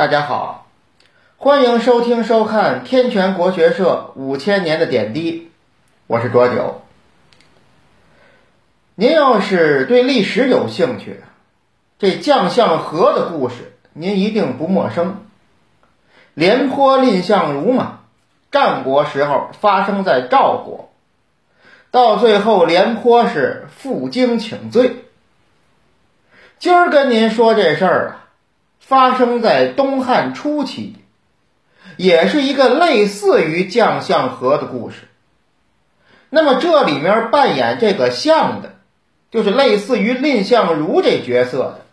大家好，欢迎收听收看天泉国学社五千年的点滴，我是卓九。您要是对历史有兴趣，这将相和的故事您一定不陌生。廉颇蔺相如嘛，战国时候发生在赵国，到最后廉颇是负荆请罪。今儿跟您说这事儿啊。发生在东汉初期，也是一个类似于将相和的故事。那么这里面扮演这个相的，就是类似于蔺相如这角色的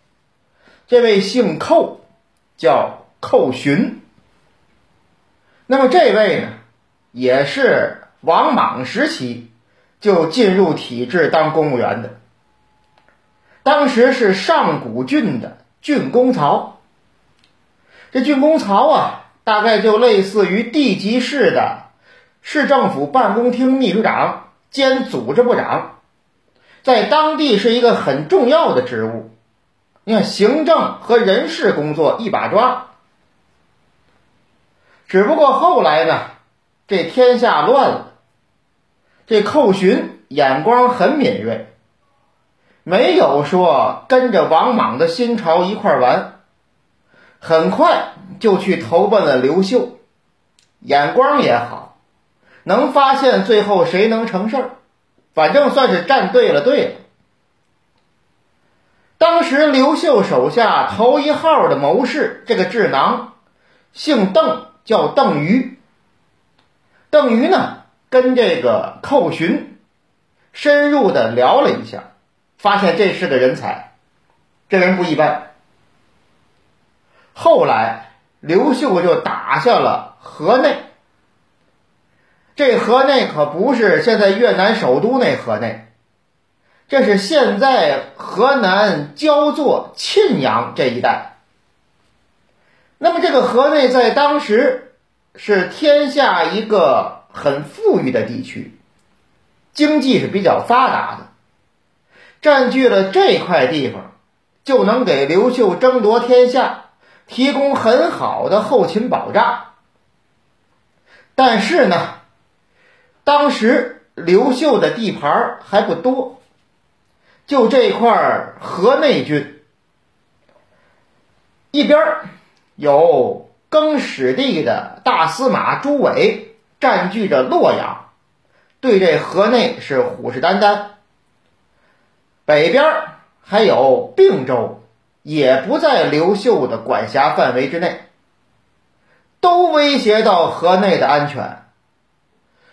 这位姓寇，叫寇寻。那么这位呢，也是王莽时期就进入体制当公务员的，当时是上古郡的郡公曹。这郡公曹啊，大概就类似于地级市的市政府办公厅秘书长兼组织部长，在当地是一个很重要的职务。你看，行政和人事工作一把抓。只不过后来呢，这天下乱了，这寇寻眼光很敏锐，没有说跟着王莽的新朝一块玩。很快就去投奔了刘秀，眼光也好，能发现最后谁能成事儿，反正算是站对了队了。当时刘秀手下头一号的谋士，这个智囊，姓邓，叫邓禹。邓禹呢，跟这个寇寻深入的聊了一下，发现这是个人才，这人不一般。后来，刘秀就打下了河内。这河内可不是现在越南首都那河内，这是现在河南焦作、沁阳这一带。那么，这个河内在当时是天下一个很富裕的地区，经济是比较发达的，占据了这块地方，就能给刘秀争夺天下。提供很好的后勤保障，但是呢，当时刘秀的地盘还不多，就这块河内郡，一边有更始帝的大司马朱伟占据着洛阳，对这河内是虎视眈眈；北边还有并州。也不在刘秀的管辖范围之内，都威胁到河内的安全，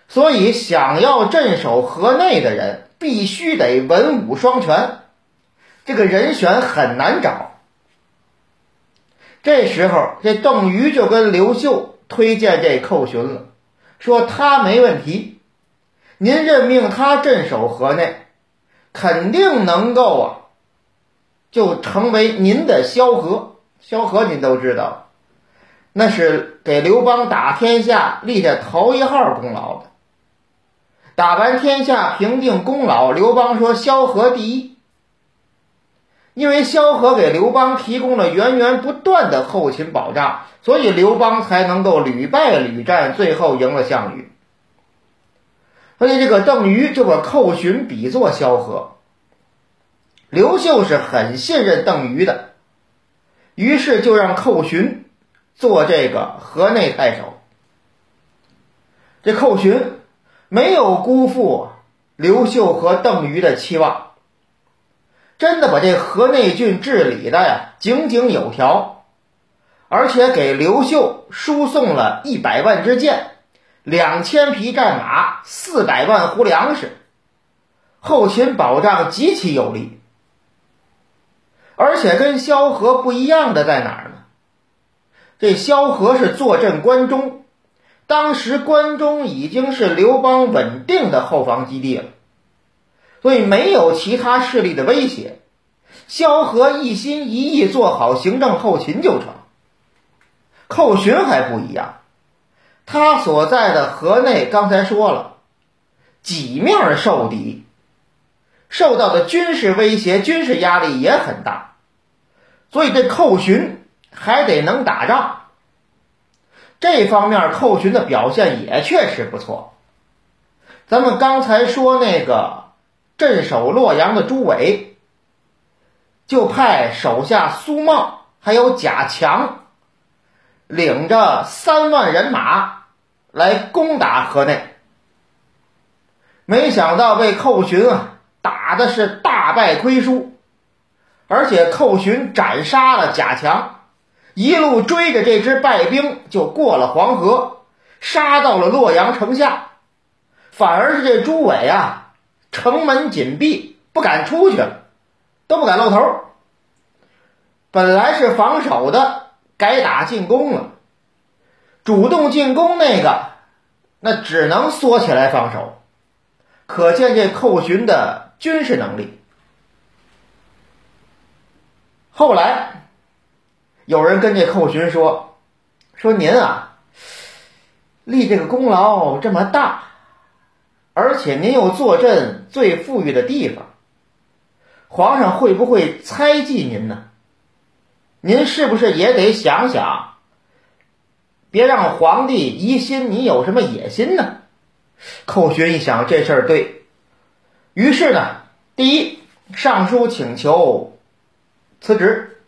所以想要镇守河内的人，必须得文武双全，这个人选很难找。这时候，这邓禹就跟刘秀推荐这寇寻了，说他没问题，您任命他镇守河内，肯定能够啊。就成为您的萧何，萧何您都知道，那是给刘邦打天下立下头一号功劳的。打完天下，平定功劳，刘邦说萧何第一，因为萧何给刘邦提供了源源不断的后勤保障，所以刘邦才能够屡败屡战，最后赢了项羽。所以这个邓禹就把寇寻比作萧何。刘秀是很信任邓禹的，于是就让寇寻做这个河内太守。这寇寻没有辜负刘秀和邓禹的期望，真的把这河内郡治理的呀井井有条，而且给刘秀输送了一百万支箭、两千匹战马、四百万斛粮食，后勤保障极其有力。而且跟萧何不一样的在哪儿呢？这萧何是坐镇关中，当时关中已经是刘邦稳定的后方基地了，所以没有其他势力的威胁。萧何一心一意做好行政后勤就成。寇寻还不一样，他所在的河内，刚才说了，几面受敌。受到的军事威胁、军事压力也很大，所以这寇寻还得能打仗。这方面寇寻的表现也确实不错。咱们刚才说那个镇守洛阳的朱伟，就派手下苏茂还有贾强，领着三万人马来攻打河内。没想到被寇寻啊打的是大败亏输，而且寇寻斩杀了贾强，一路追着这支败兵就过了黄河，杀到了洛阳城下。反而是这朱伟啊，城门紧闭，不敢出去了，都不敢露头。本来是防守的，改打进攻了。主动进攻那个，那只能缩起来防守。可见这寇寻的军事能力。后来有人跟这寇寻说：“说您啊，立这个功劳这么大。”而且您又坐镇最富裕的地方，皇上会不会猜忌您呢？您是不是也得想想，别让皇帝疑心你有什么野心呢？寇寻一想，这事儿对于是呢，第一上书请求辞职，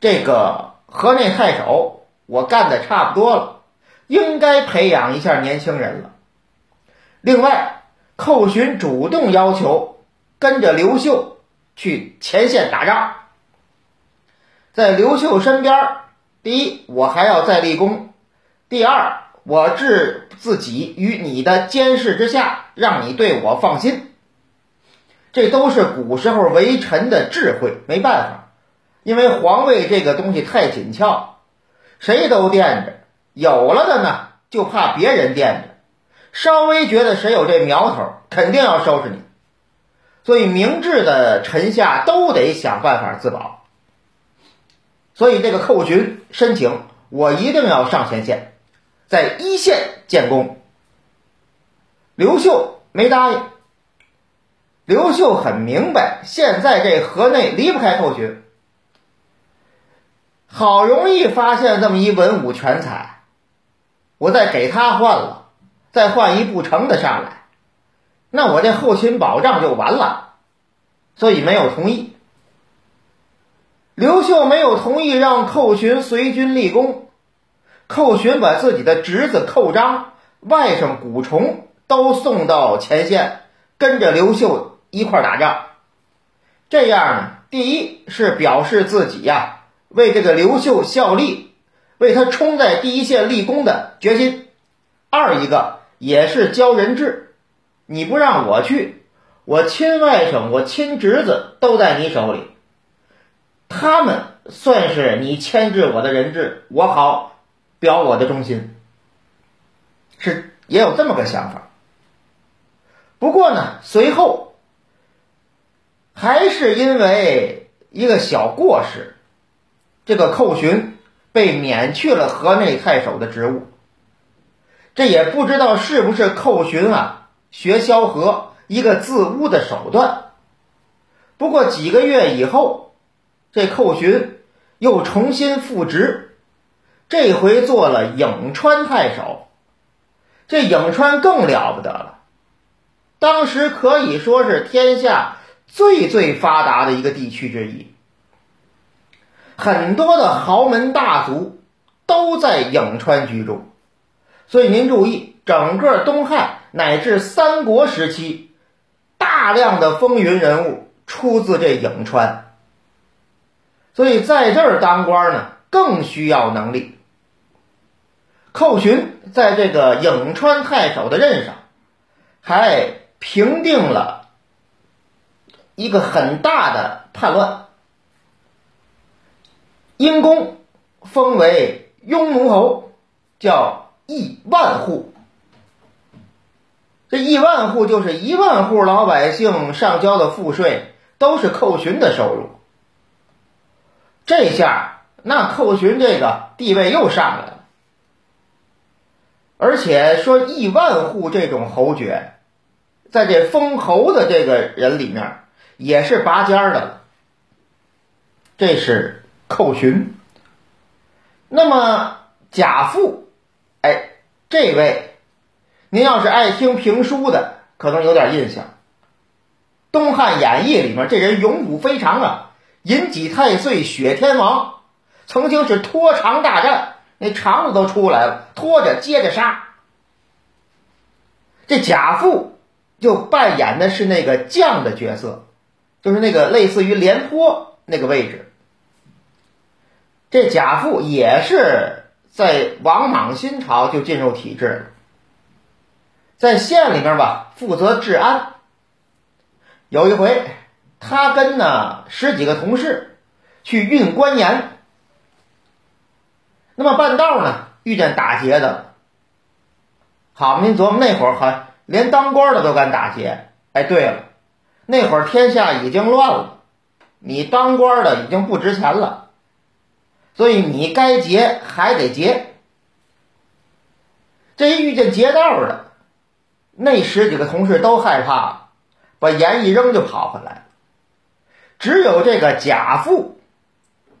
这个河内太守我干的差不多了，应该培养一下年轻人了。另外，寇寻主动要求跟着刘秀去前线打仗，在刘秀身边第一，我还要再立功；第二，我置自己于你的监视之下，让你对我放心。这都是古时候为臣的智慧，没办法，因为皇位这个东西太紧俏，谁都惦着，有了的呢，就怕别人惦着。稍微觉得谁有这苗头，肯定要收拾你，所以明智的臣下都得想办法自保。所以这个寇寻申请，我一定要上前线，在一线建功。刘秀没答应。刘秀很明白，现在这河内离不开寇寻，好容易发现这么一文武全才，我再给他换了。再换一不成的上来，那我这后勤保障就完了，所以没有同意。刘秀没有同意让寇寻随军立功，寇寻把自己的侄子寇章、外甥古崇都送到前线，跟着刘秀一块打仗。这样呢，第一是表示自己呀为这个刘秀效力，为他冲在第一线立功的决心；二一个。也是教人质，你不让我去，我亲外甥、我亲侄子都在你手里，他们算是你牵制我的人质，我好表我的忠心，是也有这么个想法。不过呢，随后还是因为一个小过失，这个寇寻被免去了河内太守的职务。这也不知道是不是寇寻啊学萧何一个自污的手段。不过几个月以后，这寇寻又重新复职，这回做了颍川太守。这颍川更了不得了，当时可以说是天下最最发达的一个地区之一，很多的豪门大族都在颍川居住。所以您注意，整个东汉乃至三国时期，大量的风云人物出自这颍川。所以在这儿当官呢，更需要能力。寇寻在这个颍川太守的任上，还平定了一个很大的叛乱，因公封为雍奴侯，叫。亿万户，这亿万户就是一万户老百姓上交的赋税都是寇寻的收入。这下那寇寻这个地位又上来了，而且说亿万户这种侯爵，在这封侯的这个人里面也是拔尖儿的。这是寇寻。那么贾父，哎，这位，您要是爱听评书的，可能有点印象，《东汉演义》里面这人勇武非常啊，引几太岁，雪天王，曾经是拖长大战，那肠子都出来了，拖着接着杀。这贾父就扮演的是那个将的角色，就是那个类似于廉颇那个位置。这贾父也是在王莽新朝就进入体制了，在县里面吧负责治安。有一回，他跟呢十几个同事去运官盐，那么半道呢遇见打劫的。好，您琢磨那会儿还连当官的都敢打劫。哎，对了，那会儿天下已经乱了，你当官的已经不值钱了，所以你该劫还得劫。这一遇见劫道的，那十几个同事都害怕，把盐一扔就跑回来。只有这个贾父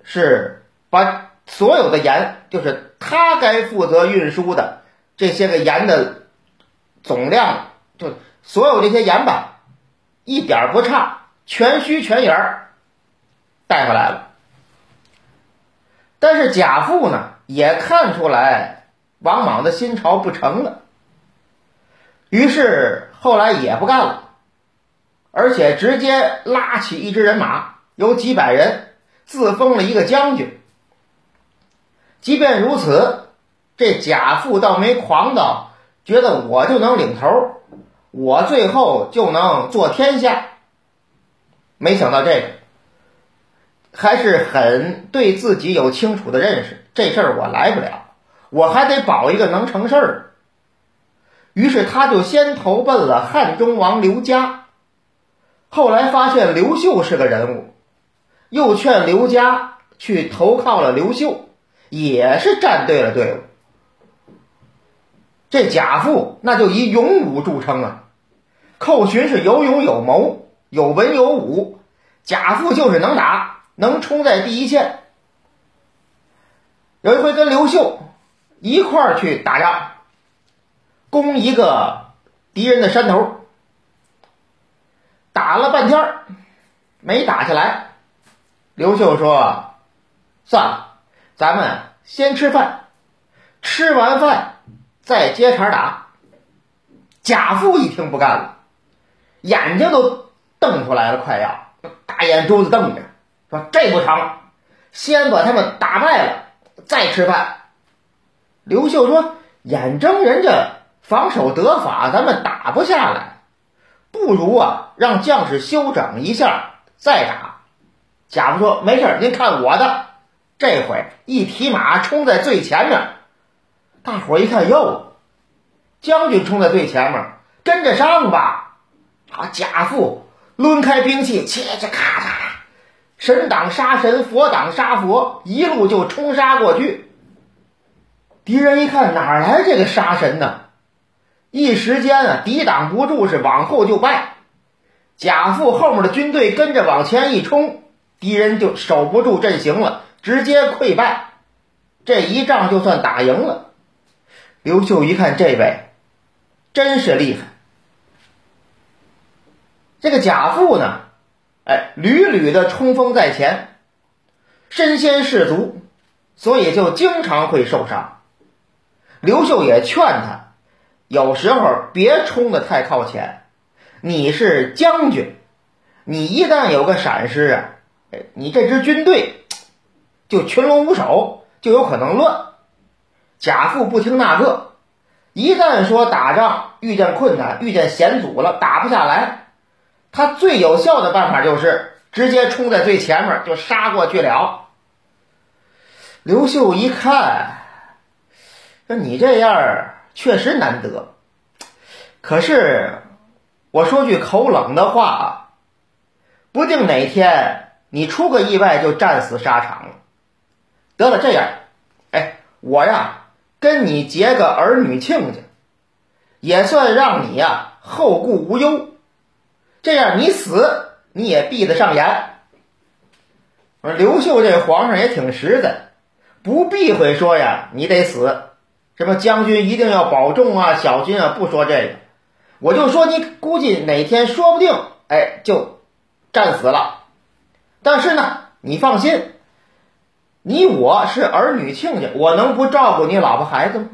是把所有的盐，就是他该负责运输的。这些个盐的总量，就所有这些盐吧，一点不差，全虚全眼儿带回来了。但是贾富呢，也看出来王莽的新朝不成了，于是后来也不干了，而且直接拉起一支人马，有几百人，自封了一个将军。即便如此。这贾富倒没狂到，觉得我就能领头，我最后就能做天下。没想到这个还是很对自己有清楚的认识，这事儿我来不了，我还得保一个能成事儿。于是他就先投奔了汉中王刘嘉，后来发现刘秀是个人物，又劝刘嘉去投靠了刘秀，也是站对了队伍。这贾父那就以勇武著称啊，寇寻是有勇有谋有文有武，贾父就是能打，能冲在第一线。有一回跟刘秀一块儿去打仗，攻一个敌人的山头，打了半天没打下来。刘秀说：“算了，咱们先吃饭，吃完饭。”再接茬打，贾父一听不干了，眼睛都瞪出来了，快要大眼珠子瞪着，说：“这不成，先把他们打败了再吃饭。”刘秀说：“眼睁人家防守得法，咱们打不下来，不如啊让将士休整一下再打。”贾父说：“没事，您看我的，这回一匹马冲在最前面。”大伙一看，哟，将军冲在最前面，跟着上吧！啊，贾父抡开兵器，切切咔嚓，神挡杀神，佛挡杀佛，一路就冲杀过去。敌人一看，哪来这个杀神呢？一时间啊，抵挡不住，是往后就败。贾父后面的军队跟着往前一冲，敌人就守不住阵型了，直接溃败。这一仗就算打赢了。刘秀一看这位，真是厉害。这个贾父呢，哎，屡屡的冲锋在前，身先士卒，所以就经常会受伤。刘秀也劝他，有时候别冲的太靠前。你是将军，你一旦有个闪失啊，哎，你这支军队就群龙无首，就有可能乱。贾父不听那个，一旦说打仗遇见困难、遇见险阻了，打不下来，他最有效的办法就是直接冲在最前面就杀过去了。刘秀一看，说你这样确实难得，可是我说句口冷的话，不定哪天你出个意外就战死沙场了。得了，这样，哎，我呀。跟你结个儿女亲家，也算让你呀后顾无忧。这样你死你也闭得上眼。刘秀这皇上也挺实在，不避讳说呀，你得死，什么将军一定要保重啊，小心啊，不说这个，我就说你估计哪天说不定，哎，就战死了。但是呢，你放心，你我是儿女亲家，我能不照顾你老婆孩子吗？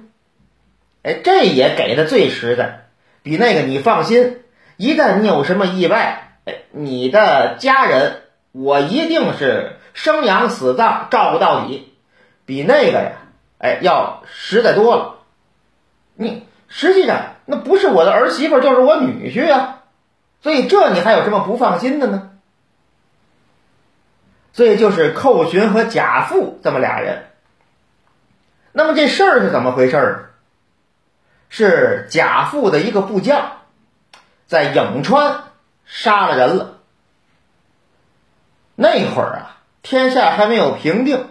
哎，这也给的最实在，比那个你放心，一旦你有什么意外，哎，你的家人我一定是生养死葬照顾到底。比那个呀，哎，要实在多了。你实际上那不是我的儿媳妇，就是我女婿啊，所以这你还有什么不放心的呢？所以就是寇寻和贾富这么俩人。那么这事儿是怎么回事儿？是贾富的一个部将在颍川杀了人了。那会儿啊，天下还没有平定。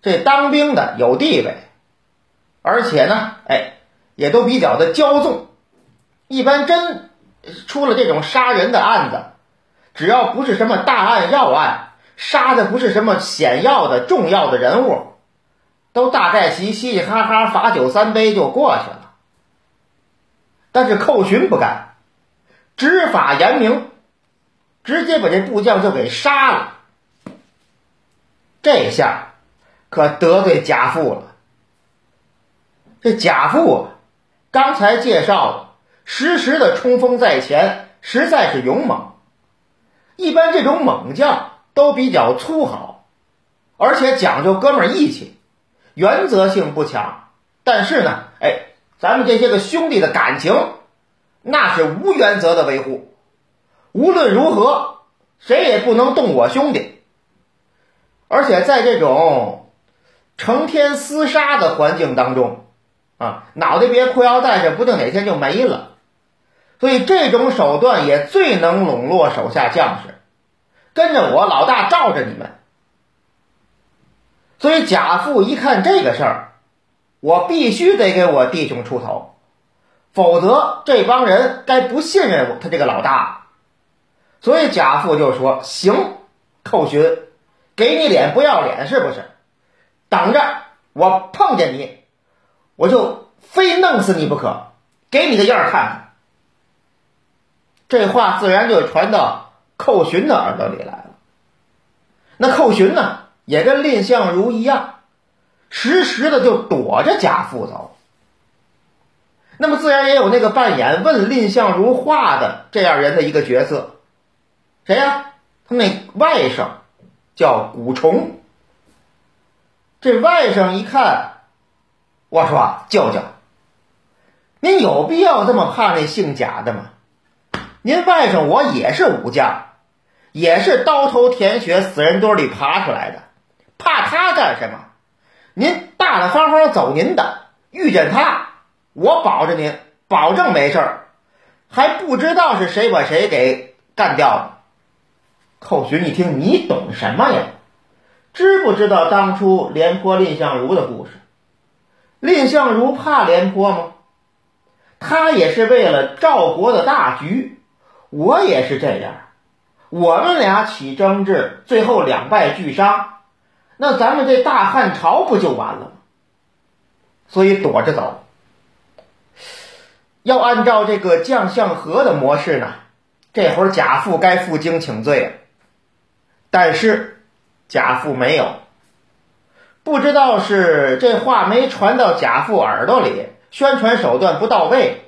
这当兵的有地位，而且呢，哎，也都比较的骄纵。一般真出了这种杀人的案子，只要不是什么大案要案，杀的不是什么显要的重要的人物，都大概齐嘻嘻哈哈罚酒三杯就过去了。但是寇寻不干，执法严明，直接把这部将就给杀了。这下。可得罪贾父了。这贾父刚才介绍了，时时的冲锋在前，实在是勇猛。一般这种猛将都比较粗豪，而且讲究哥们义气，原则性不强。但是呢，哎，咱们这些个兄弟的感情，那是无原则的维护。无论如何，谁也不能动我兄弟。而且在这种。成天厮杀的环境当中，啊，脑袋别裤腰带上，不定哪天就没了。所以这种手段也最能笼络手下将士，跟着我老大罩着你们。所以贾父一看这个事儿，我必须得给我弟兄出头，否则这帮人该不信任我他这个老大。所以贾父就说：“行，寇寻，给你脸不要脸是不是？”等着，我碰见你，我就非弄死你不可，给你个样看看。这话自然就传到寇寻的耳朵里来了。那寇寻呢，也跟蔺相如一样，时时的就躲着贾父走。那么自然也有那个扮演问蔺相如话的这样人的一个角色，谁呀？他那外甥叫古虫。这外甥一看，我说：“舅舅，您有必要这么怕那姓贾的吗？您外甥我也是武将，也是刀头舔血、死人堆里爬出来的，怕他干什么？您大大方方走您的，遇见他，我保着您，保证没事儿，还不知道是谁把谁给干掉了。”寇寻一听，你懂什么呀？知不知道当初廉颇蔺相如的故事？蔺相如怕廉颇吗？他也是为了赵国的大局。我也是这样，我们俩起争执，最后两败俱伤，那咱们这大汉朝不就完了吗？所以躲着走。要按照这个将相和的模式呢，这会儿贾父该负荆请罪了。但是。贾父没有，不知道是这话没传到贾父耳朵里，宣传手段不到位，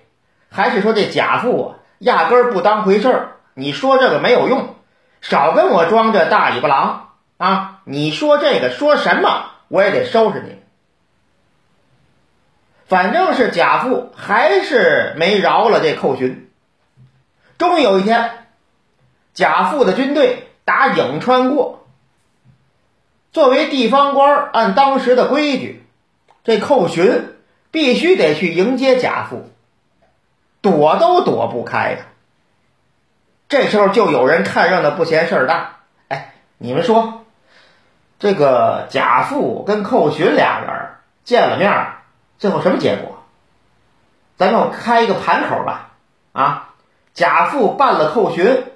还是说这贾父压根儿不当回事儿？你说这个没有用，少跟我装这大尾巴狼啊！你说这个说什么，我也得收拾你。反正是贾父还是没饶了这寇寻。终于有一天，贾父的军队打颍川过。作为地方官，按当时的规矩，这寇寻必须得去迎接贾父，躲都躲不开呀。这时候就有人看热闹不嫌事儿大，哎，你们说，这个贾富跟寇寻俩人见了面，最后什么结果？咱们开一个盘口吧，啊，贾富办了寇寻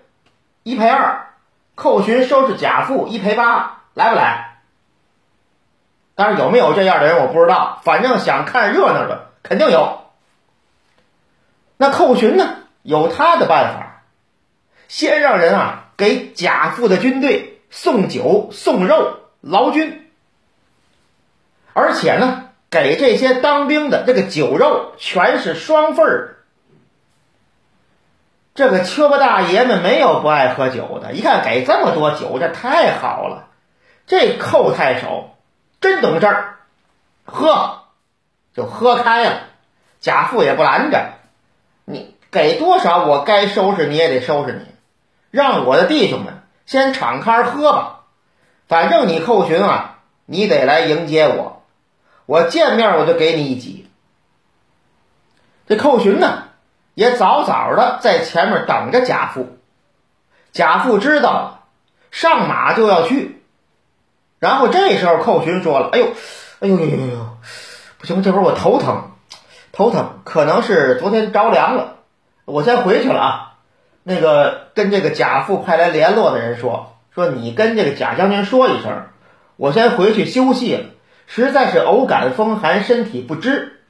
一赔二，寇寻收拾贾富一赔八。来不来？当然有没有这样的人我不知道，反正想看热闹的肯定有。那寇寻呢，有他的办法，先让人啊给贾父的军队送酒送肉劳军，而且呢给这些当兵的这个酒肉全是双份儿。这个邱家大爷们没有不爱喝酒的，一看给这么多酒，这太好了。这寇太守真懂事儿，喝就喝开了。贾父也不拦着，你给多少我该收拾你也得收拾你，让我的弟兄们先敞开喝吧。反正你寇寻啊，你得来迎接我，我见面我就给你一戟。这寇寻呢？也早早的在前面等着贾父，贾父知道了，上马就要去。然后这时候寇寻说了：“哎呦，哎呦呦呦呦，不行，这会儿我头疼，头疼，可能是昨天着凉了。我先回去了啊。那个跟这个贾父派来联络的人说，说你跟这个贾将军说一声，我先回去休息了，实在是偶感风寒，身体不支。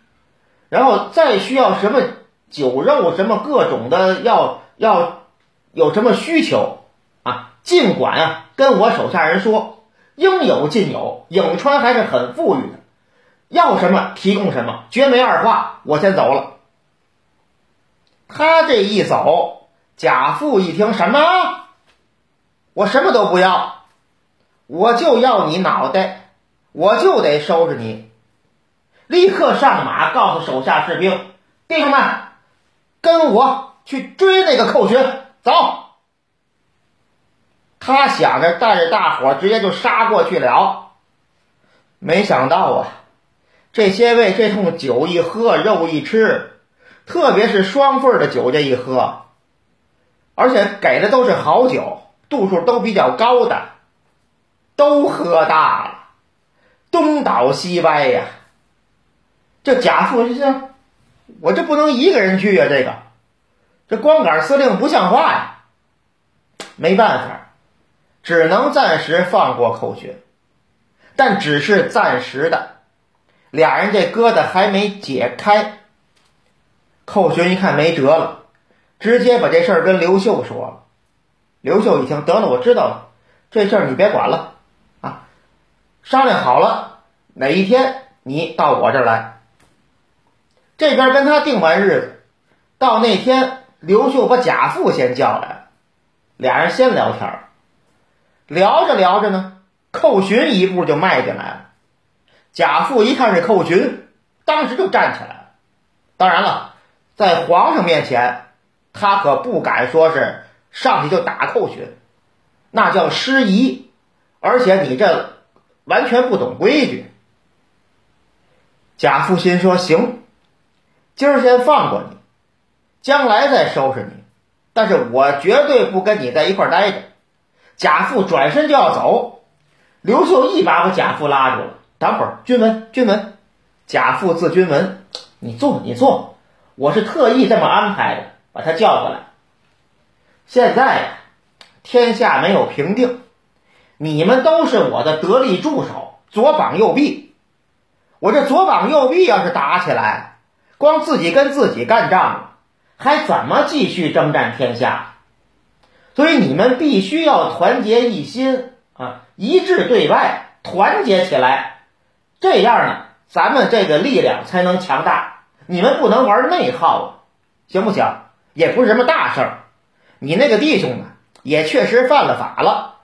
然后再需要什么？”酒肉什么各种的要要有什么需求啊？尽管啊跟我手下人说，应有尽有。颍川还是很富裕的，要什么提供什么，绝没二话。我先走了。他这一走，贾父一听什么？我什么都不要，我就要你脑袋，我就得收拾你。立刻上马，告诉手下士兵，弟兄们。跟我去追那个寇寻，走！他想着带着大伙直接就杀过去了，没想到啊，这些位这通酒一喝，肉一吃，特别是双份的酒这一喝，而且给的都是好酒，度数都比较高的，都喝大了，东倒西歪呀。这贾父就是。我这不能一个人去呀，这个，这光杆司令不像话呀，没办法，只能暂时放过寇寻，但只是暂时的，俩人这疙瘩还没解开。寇寻一看没辙了，直接把这事儿跟刘秀说了。刘秀一听，得了，我知道了，这事儿你别管了，啊，商量好了，哪一天你到我这儿来。这边跟他定完日子，到那天，刘秀把贾父先叫来，俩人先聊天聊着聊着呢，寇寻一步就迈进来了。贾父一看是寇寻，当时就站起来了。当然了，在皇上面前，他可不敢说是上去就打寇寻，那叫失仪，而且你这完全不懂规矩。贾父心说：“行。”今儿先放过你，将来再收拾你。但是我绝对不跟你在一块待着。贾父转身就要走，刘秀一把把贾父拉住了。等会儿，君文，君文，贾父字君文，你坐，你坐。我是特意这么安排的，把他叫过来。现在呀，天下没有平定，你们都是我的得力助手，左膀右臂。我这左膀右臂要是打起来，光自己跟自己干仗，还怎么继续征战天下？所以你们必须要团结一心啊，一致对外，团结起来，这样呢，咱们这个力量才能强大。你们不能玩内耗啊，行不行？也不是什么大事儿。你那个弟兄呢，也确实犯了法了。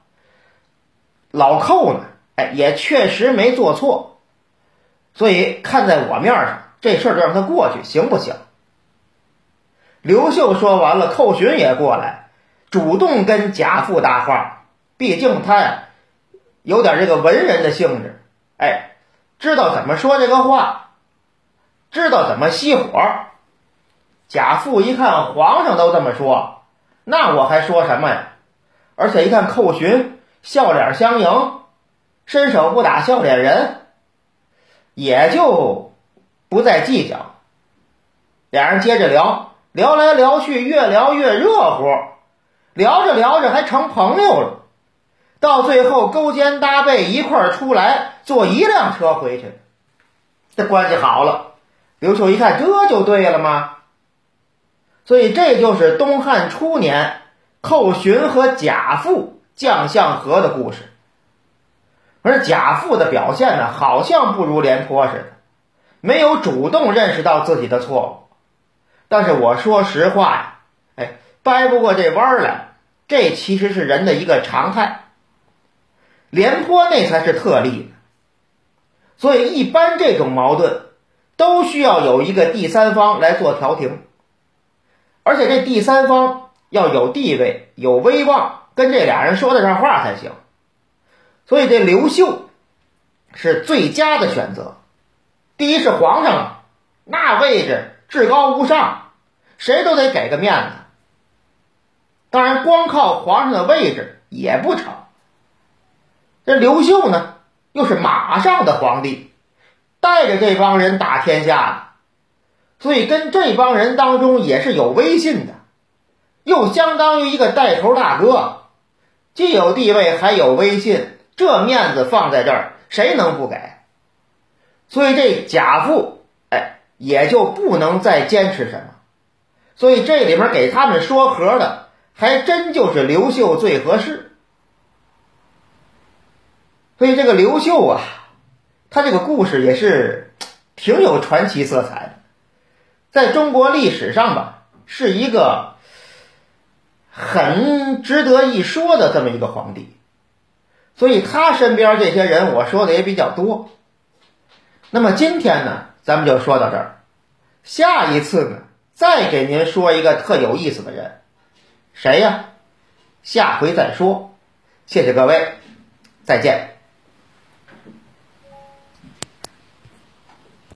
老寇呢，哎，也确实没做错，所以看在我面上。这事儿就让他过去，行不行？刘秀说完了，寇寻也过来，主动跟贾父搭话。毕竟他呀，有点这个文人的性质，哎，知道怎么说这个话，知道怎么熄火。贾父一看皇上都这么说，那我还说什么呀？而且一看寇寻笑脸相迎，伸手不打笑脸人，也就。不再计较，俩人接着聊，聊来聊去，越聊越热乎，聊着聊着还成朋友了。到最后勾肩搭背一块出来，坐一辆车回去，这关系好了。刘秀一看，这就对了吗？所以这就是东汉初年寇寻和贾父将相和的故事。而贾父的表现呢，好像不如廉颇似的，没有主动认识到自己的错误。但是我说实话呀，哎，掰不过这弯儿来，这其实是人的一个常态。廉颇那才是特例，所以一般这种矛盾都需要有一个第三方来做调停，而且这第三方要有地位、有威望，跟这俩人说得上话才行。所以这刘秀是最佳的选择。第一是皇上啊，那位置至高无上，谁都得给个面子。当然，光靠皇上的位置也不成。这刘秀呢，又是马上的皇帝，带着这帮人打天下的，所以跟这帮人当中也是有威信的，又相当于一个带头大哥，既有地位还有威信。这面子放在这儿，谁能不给？所以这贾父，哎，也就不能再坚持什么。所以这里面给他们说和的，还真就是刘秀最合适。所以这个刘秀啊，他这个故事也是 挺有传奇色彩的，在中国历史上吧，是一个很值得一说的这么一个皇帝。所以他身边这些人，我说的也比较多。那么今天呢，咱们就说到这儿。下一次呢，再给您说一个特有意思的人，谁呀？下回再说。谢谢各位，再见。